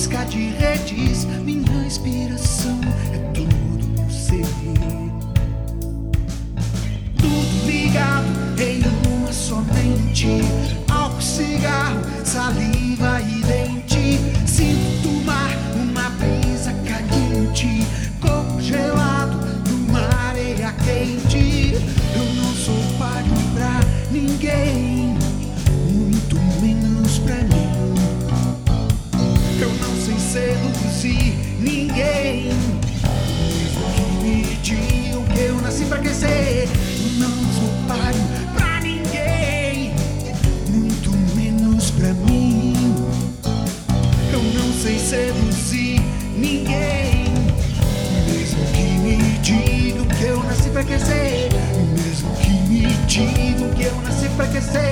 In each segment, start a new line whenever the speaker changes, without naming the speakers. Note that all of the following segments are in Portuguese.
busca de redes. Minha inspiração é todo meu ser. Tudo ligado em uma somente. Álcool, cigarro, saliva e Eu não sou páreo pra ninguém, muito menos pra mim. Eu não sei seduzir ninguém. Mesmo que me digam que eu nasci pra crescer. Mesmo que me digam que eu nasci pra crescer.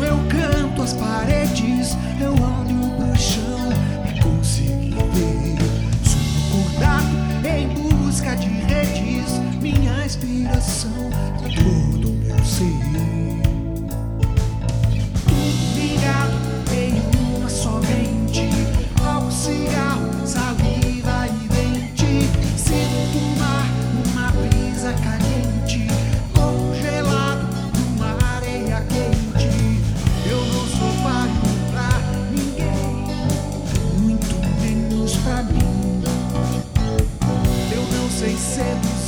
Eu canto as paredes, eu 600